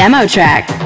Demo track.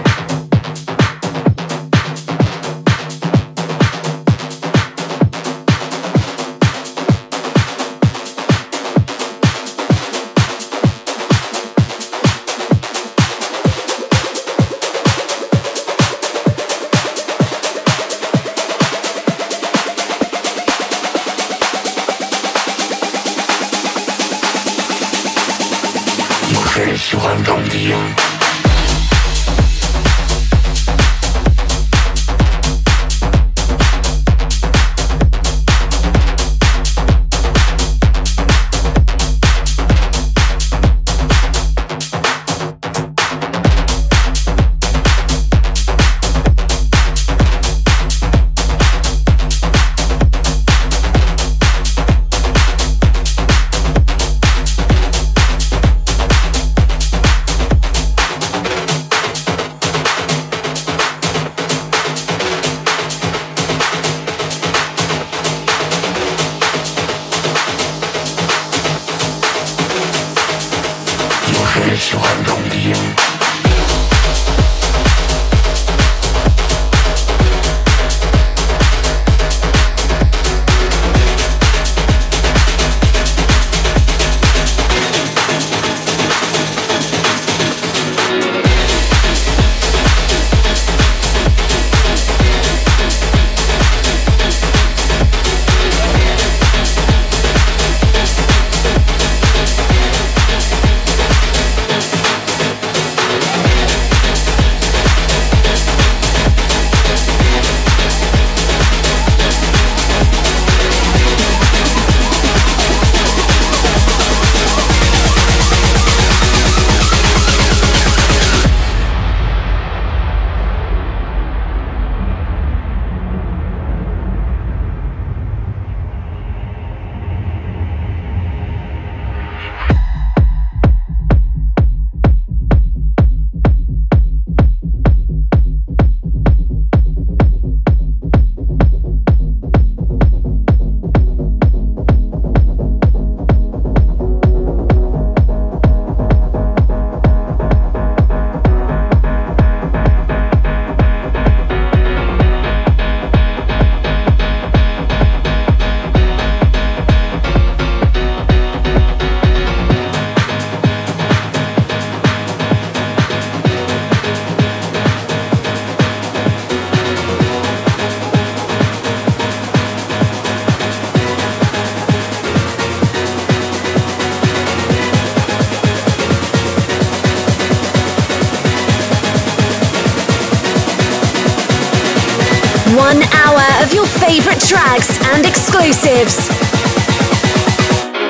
Exclusives.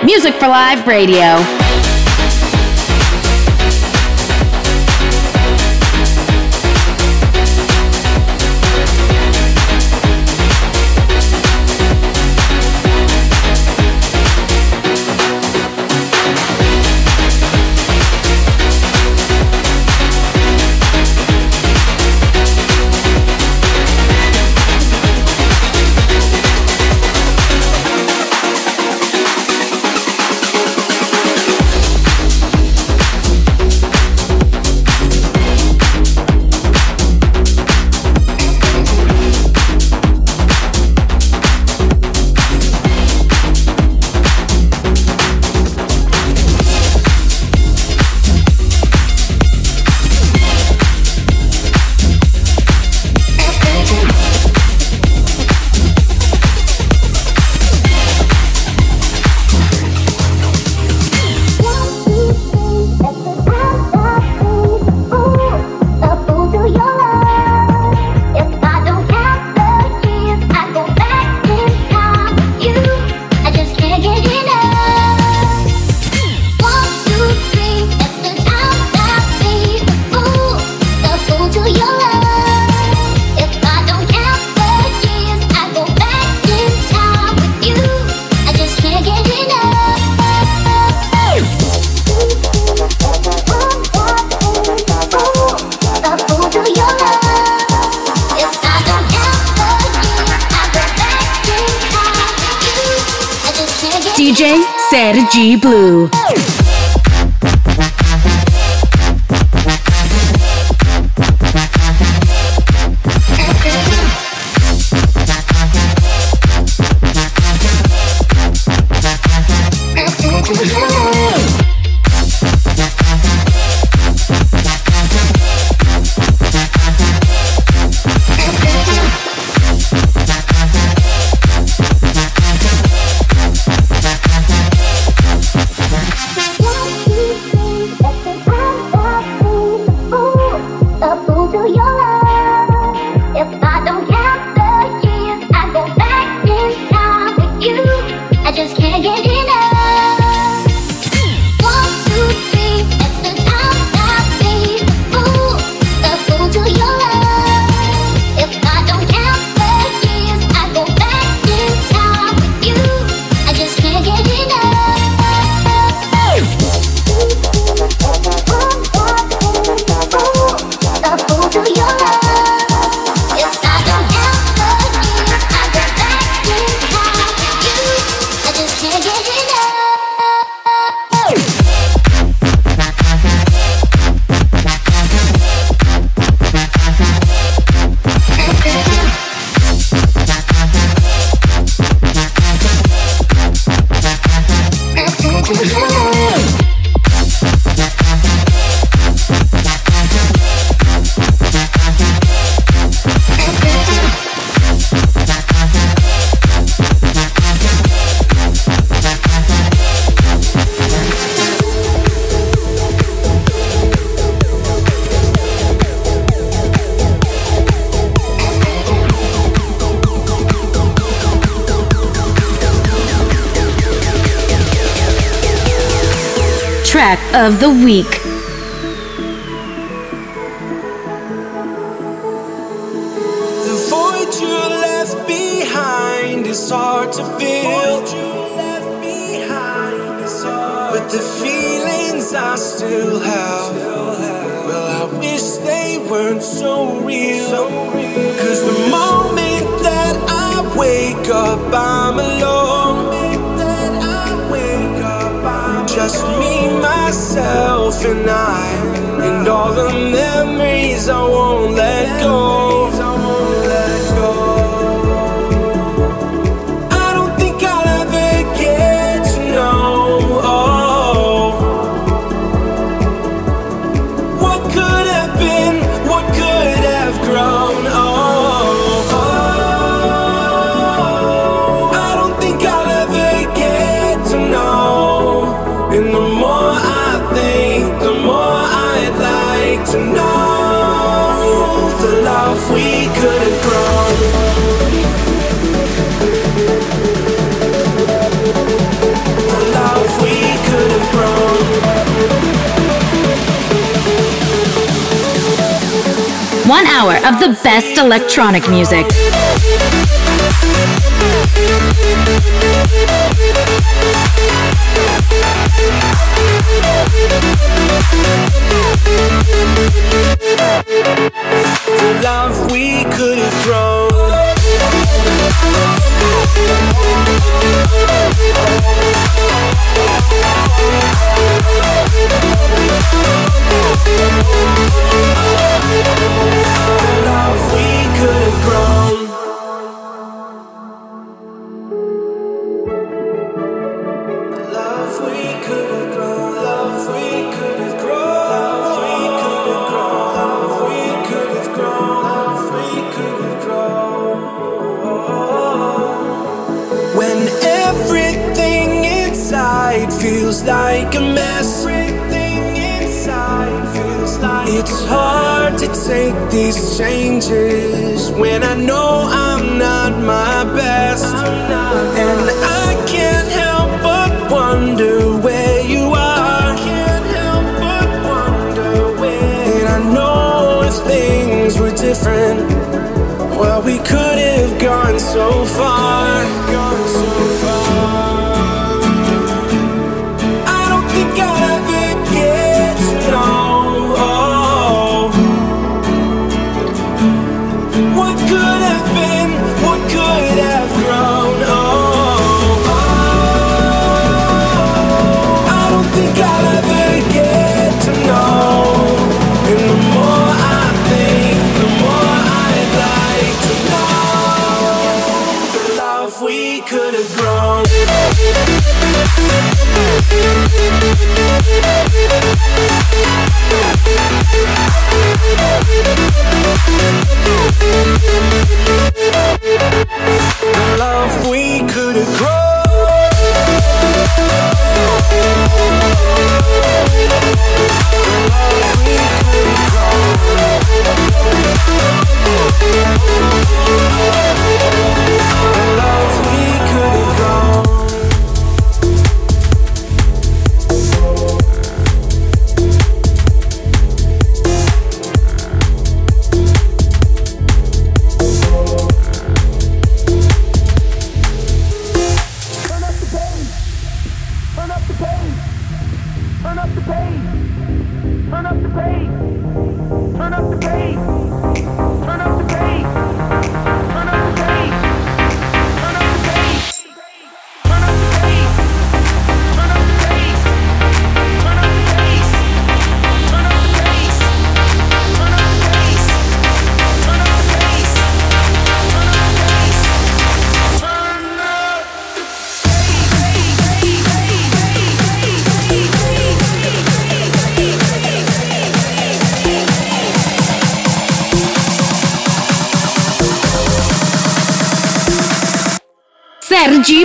Music for Live Radio. Sergi Blue. of the Week. hour of the best electronic music. The love we could have thrown love we could have grown. take these changes when I know I'm not my best? And I can't help but wonder where you are. I can't help but wonder where. And I know if things were different, well, we could have gone so far.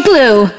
Blue.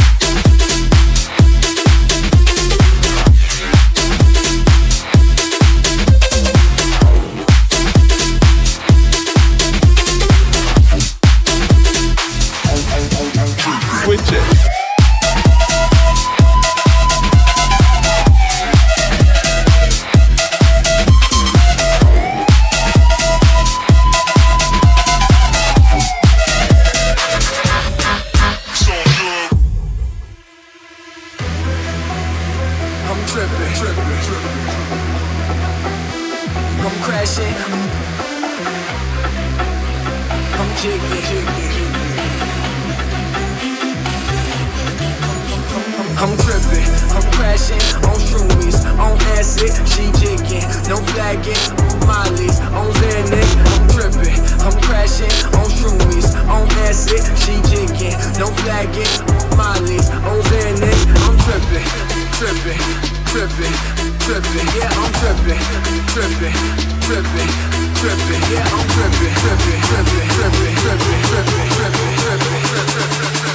flagging, Molly's on Xanax, I'm tripping, I'm crashing, on shroomies, on acid, she jigging, no flagging, Mollys on Xanax, I'm tripping, tripping, tripping, tripping, yeah, I'm tripping, tripping, tripping, tripping, yeah, I'm tripping, tripping, tripping, tripping, tripping, tripping, tripping, tripping, tripping, tripping.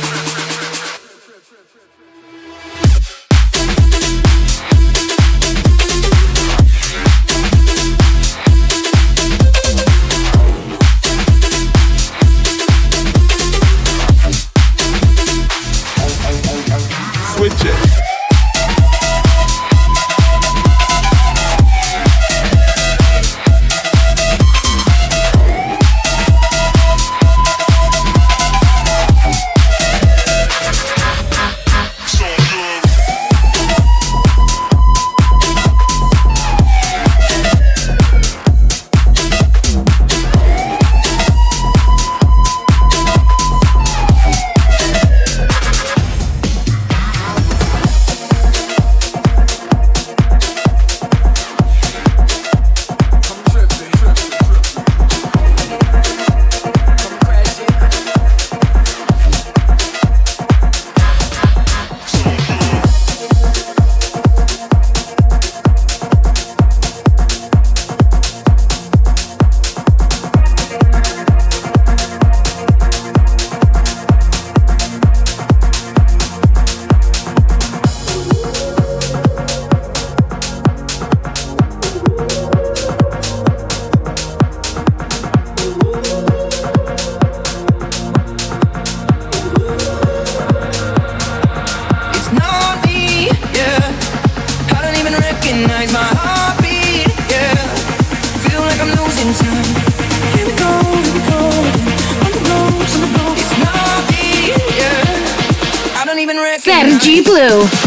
Blue.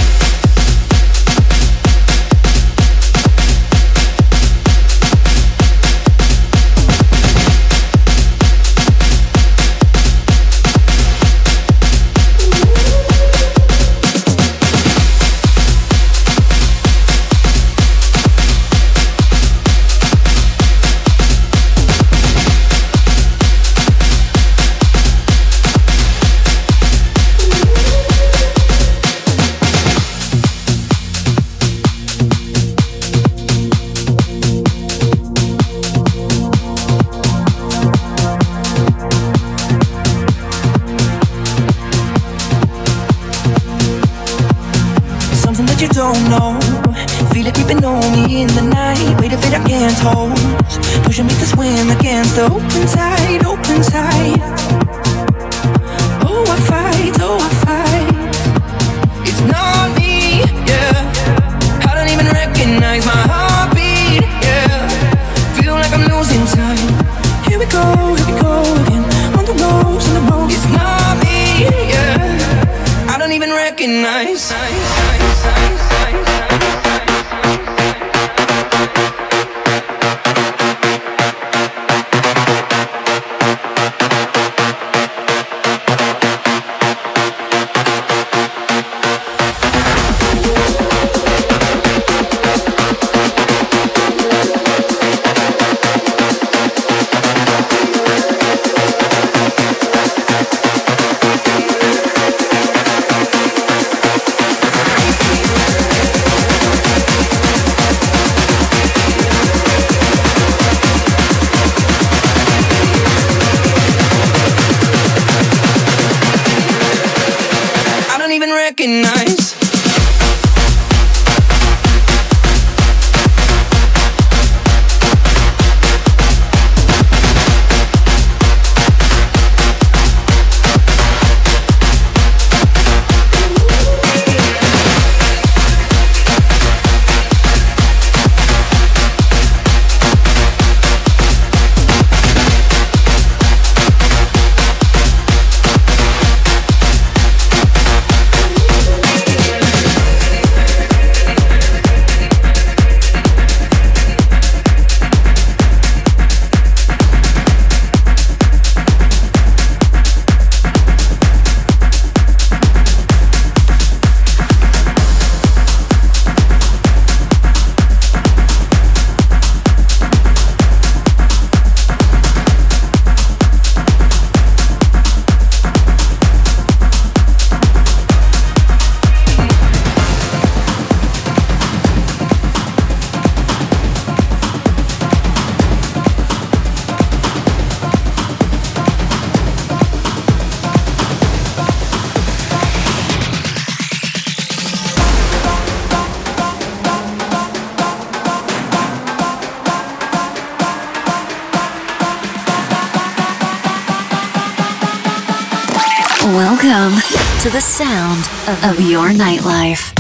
Welcome to the sound of your nightlife.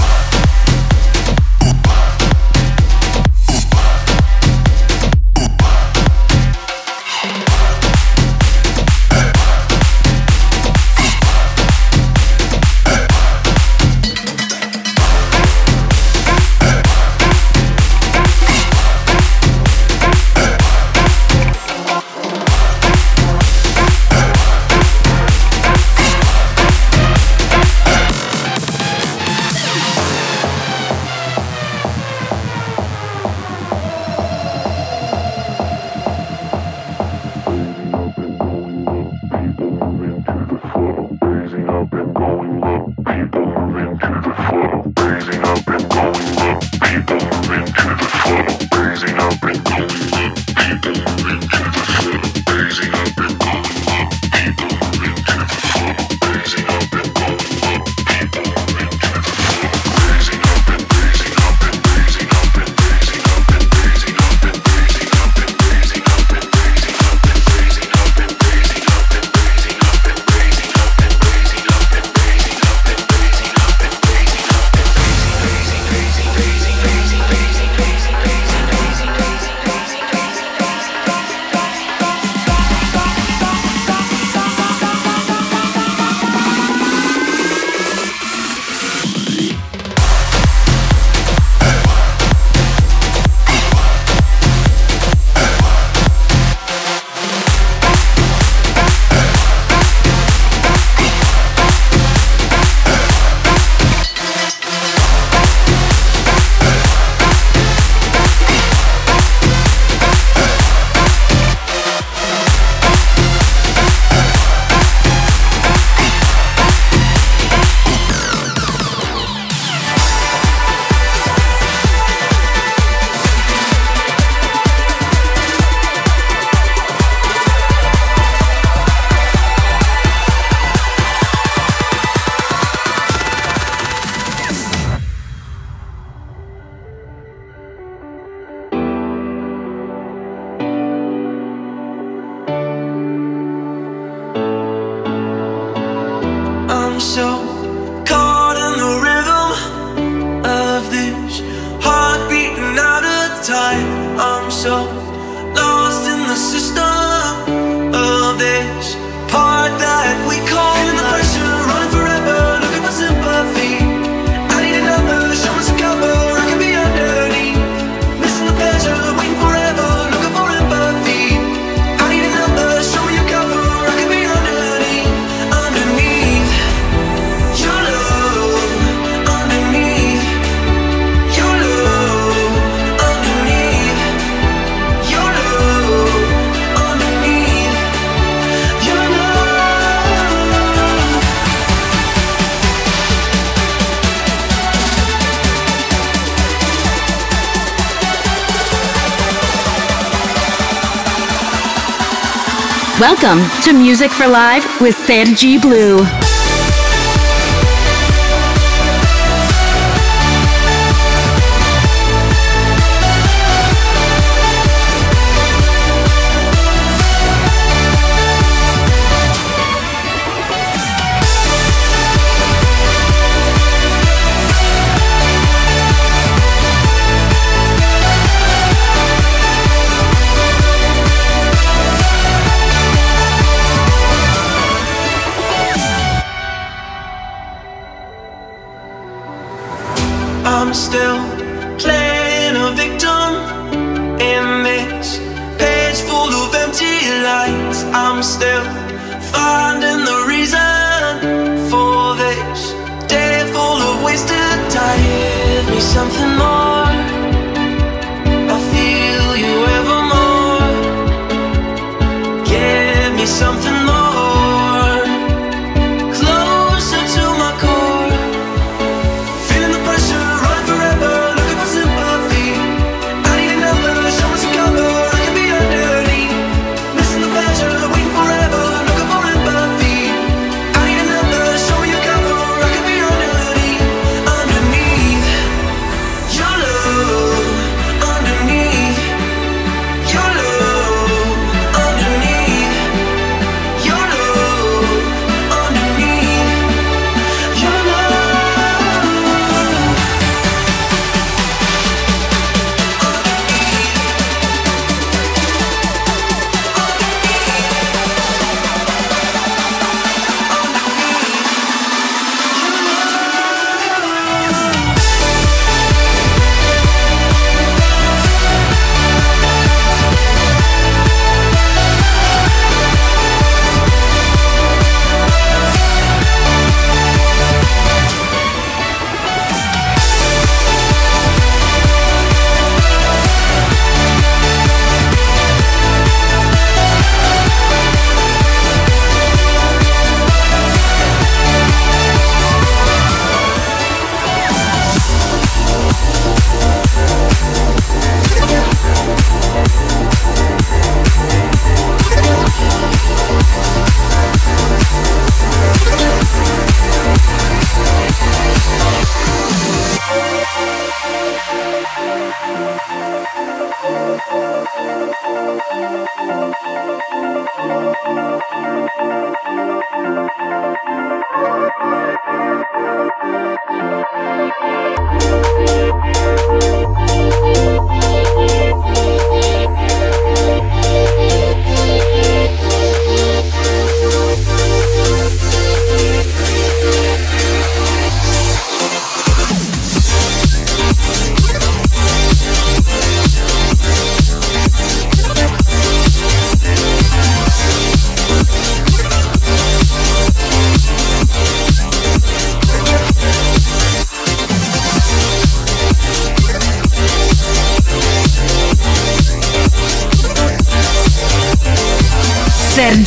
Welcome to Music for Live with Sergi Blue.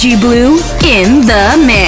Sergi Blue in the mix.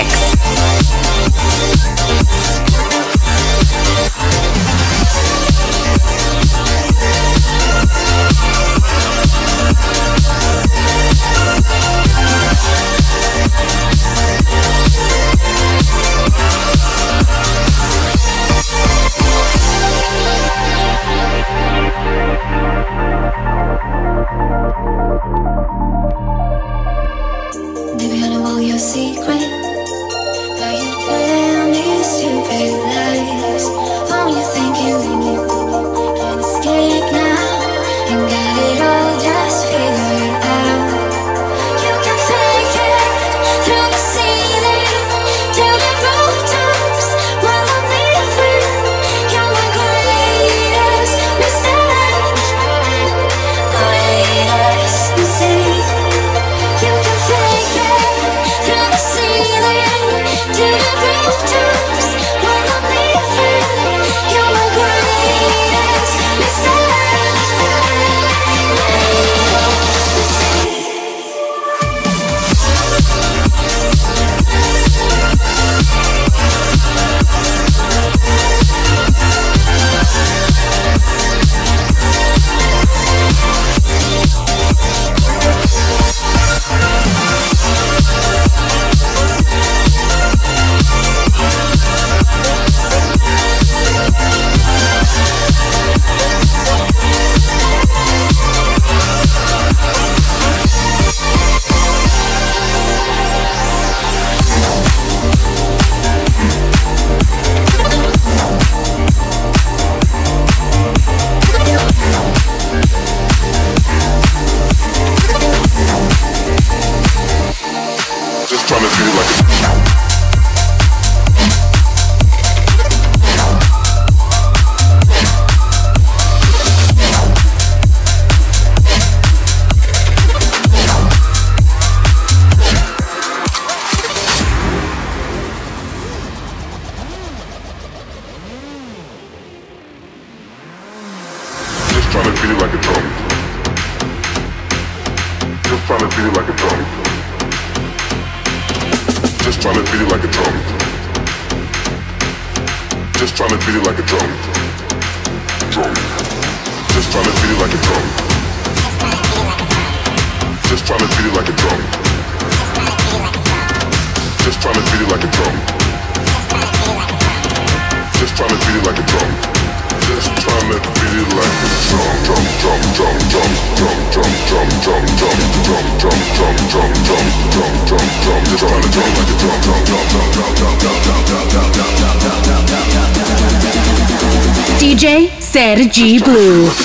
G Blue.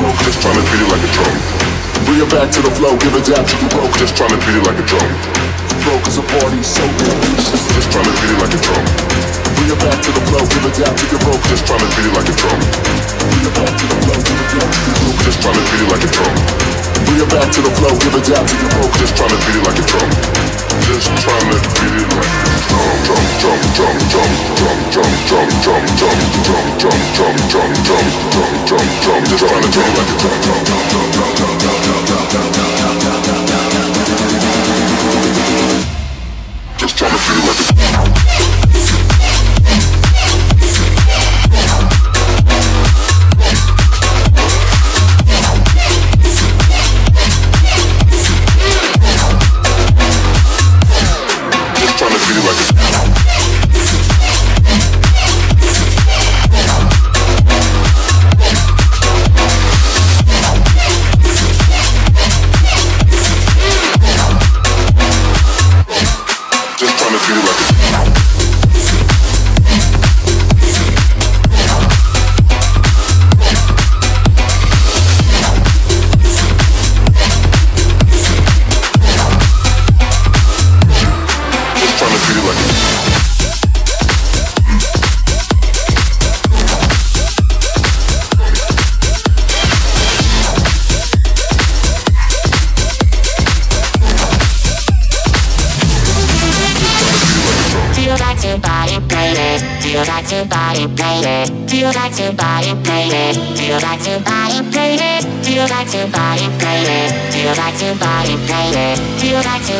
Rope. Just trying to beat it like a drum. Bring it back to the flow, give it down to your broke, Just trying to beat it like a drum. Broke as a party, so vicious. Just trying to beat it like a drum. Bring it back to the flow, give it down to your rope. Just trying to beat it like a drum. Bring it back to the flow, give it down to your rope. Just trying to beat it like a drum. Bring it back to the flow, give it down to your rope. Just trying to beat it like a drum. Just trying to beat it like a drum, drum, drum, drum, drum, drum, drum, drum, drum, drum, drum, drum, drum, drum, drum, drum, drum, drum. Just trying to beat it like a drum, drum, drum, drum, drum, drum, drum, drum, drum, drum, drum, drum, drum, drum. Just trying to beat it like a Just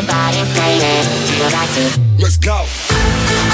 body playing. Like? Let's go.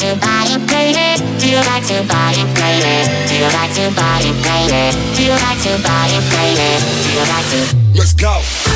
To body play it? Do you like to body play it? Do you like to body play it? Do you like to body play it? Do you like to? Let's go.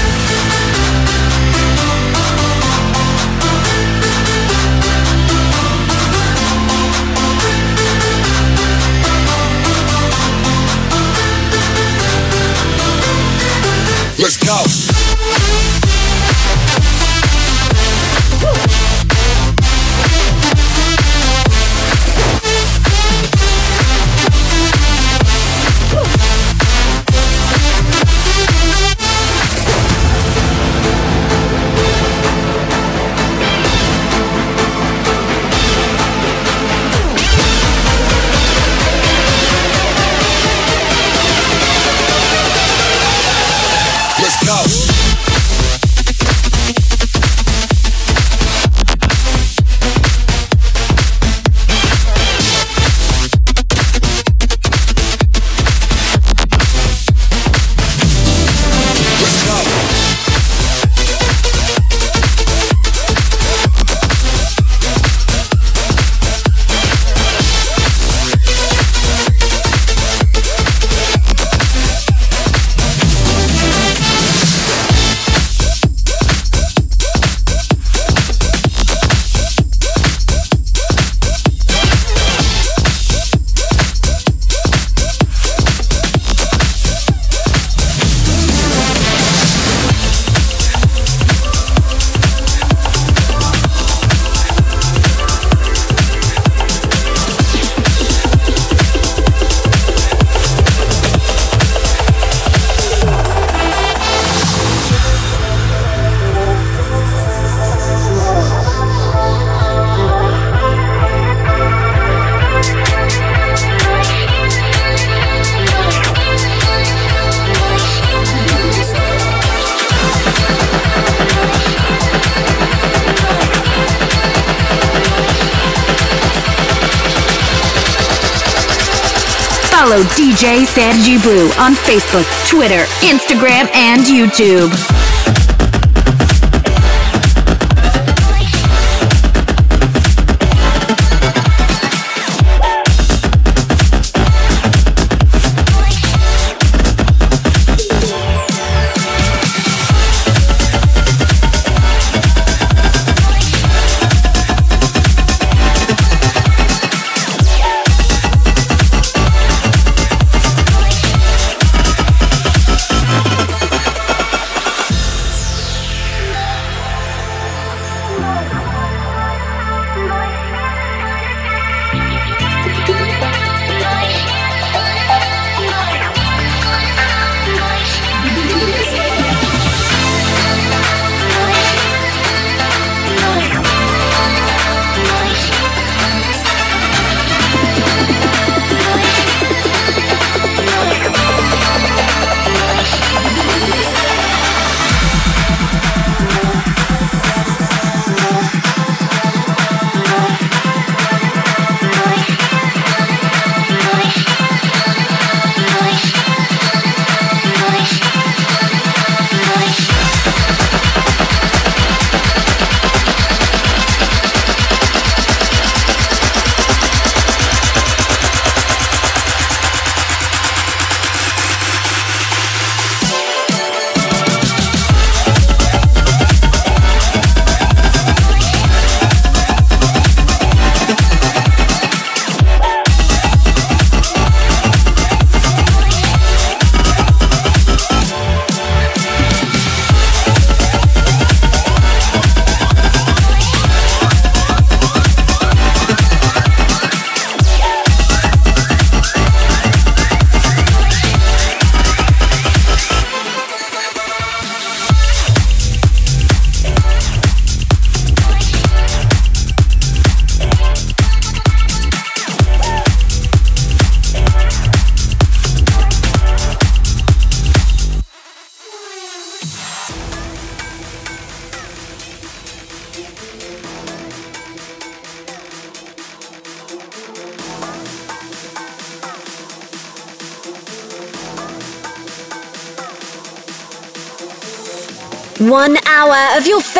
On Facebook, Twitter, Instagram, and YouTube.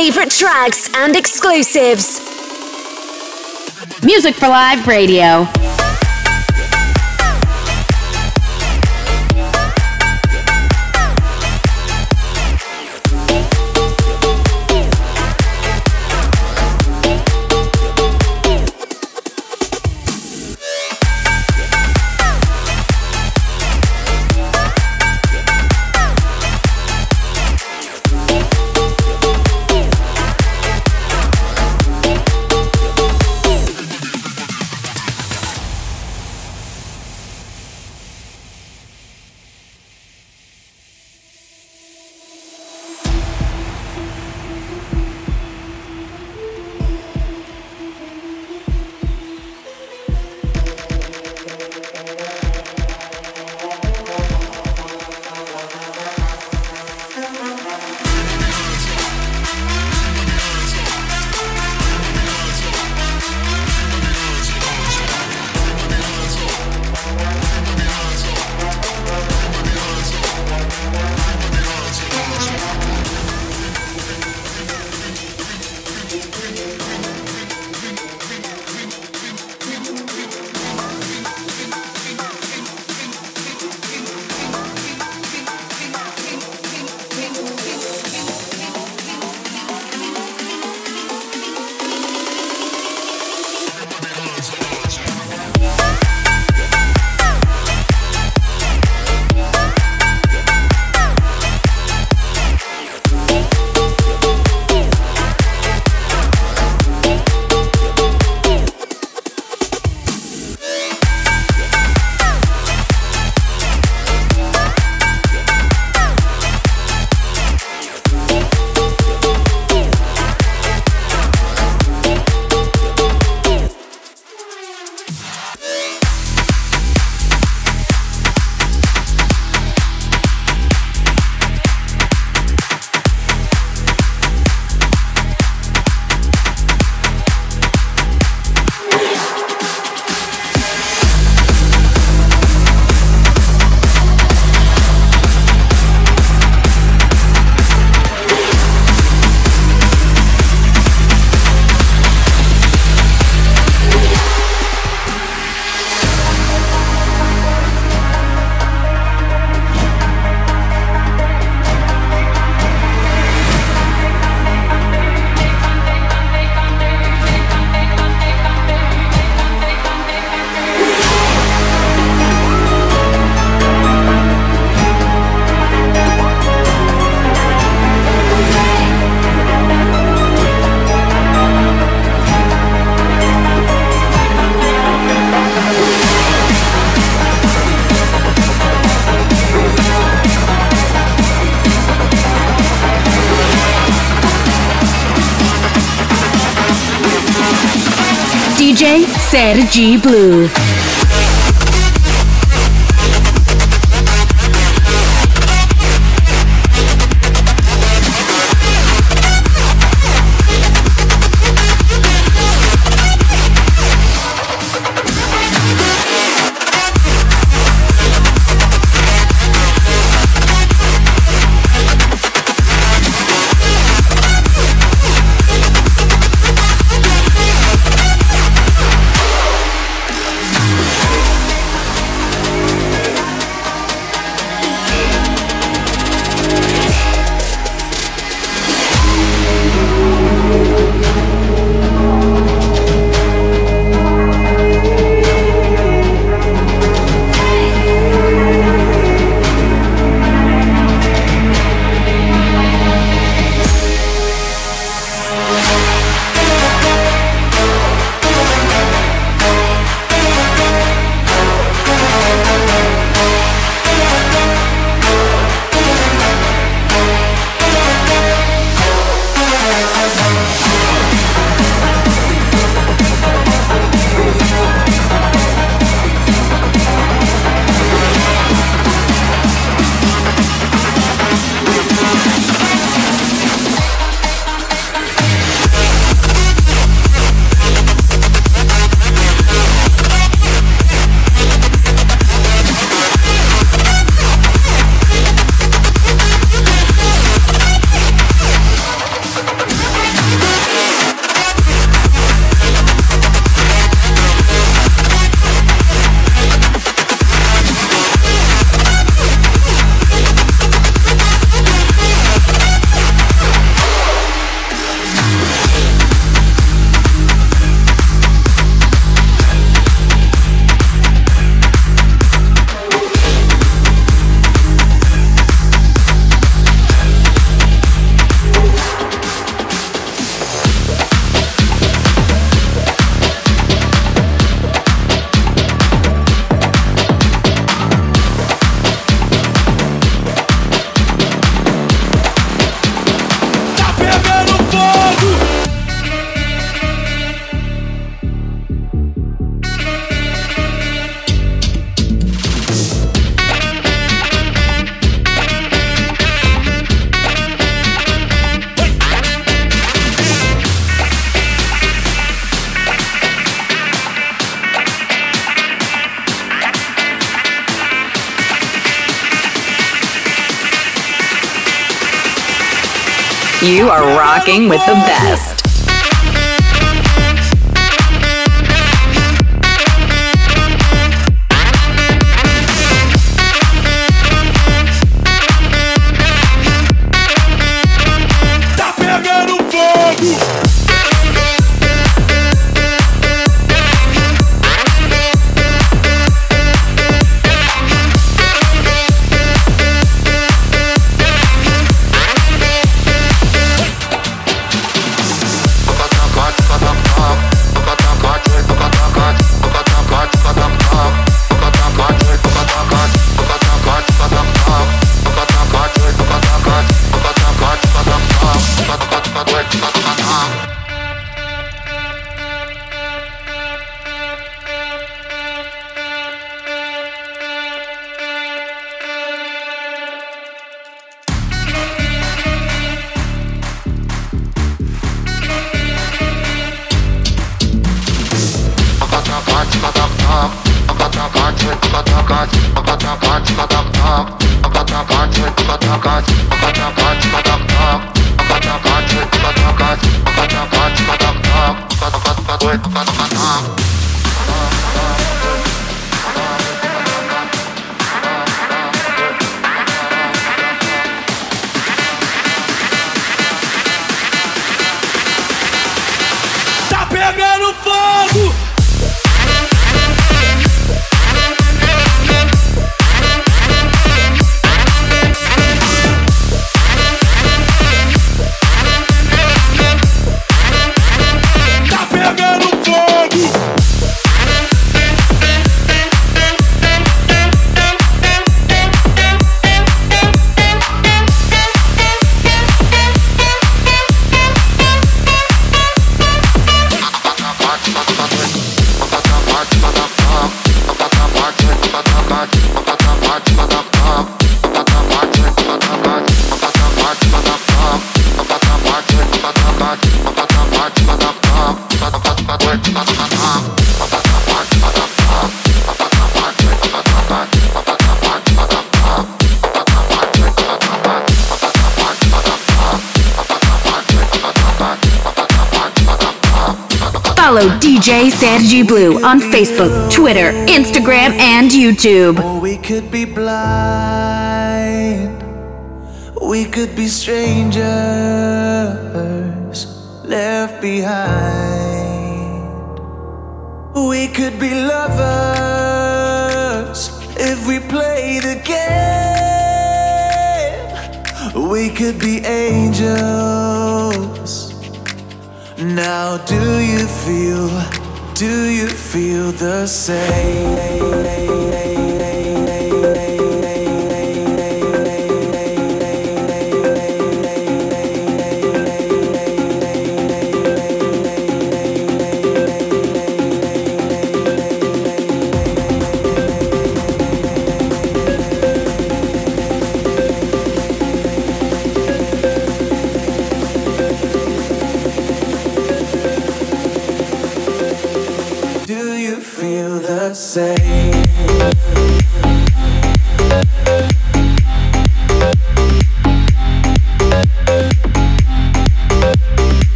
Favorite tracks and exclusives. Music for Live Radio. Sergi Blue. With the best. Follow DJ Sergi Blue on Facebook, Twitter, Instagram, and YouTube. Or we could be blind. We could be strangers left behind. We could be lovers if we play the game. We could be angels. Now, do you feel, do you feel the same?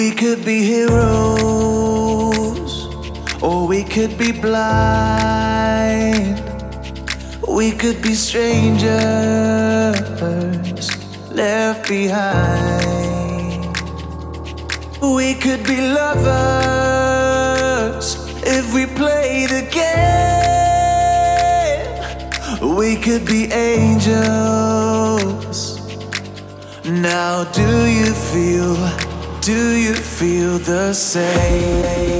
We could be heroes, or we could be blind. We could be strangers left behind. We could be lovers if we play the game. We could be angels. Now, do you feel? Do you feel the Do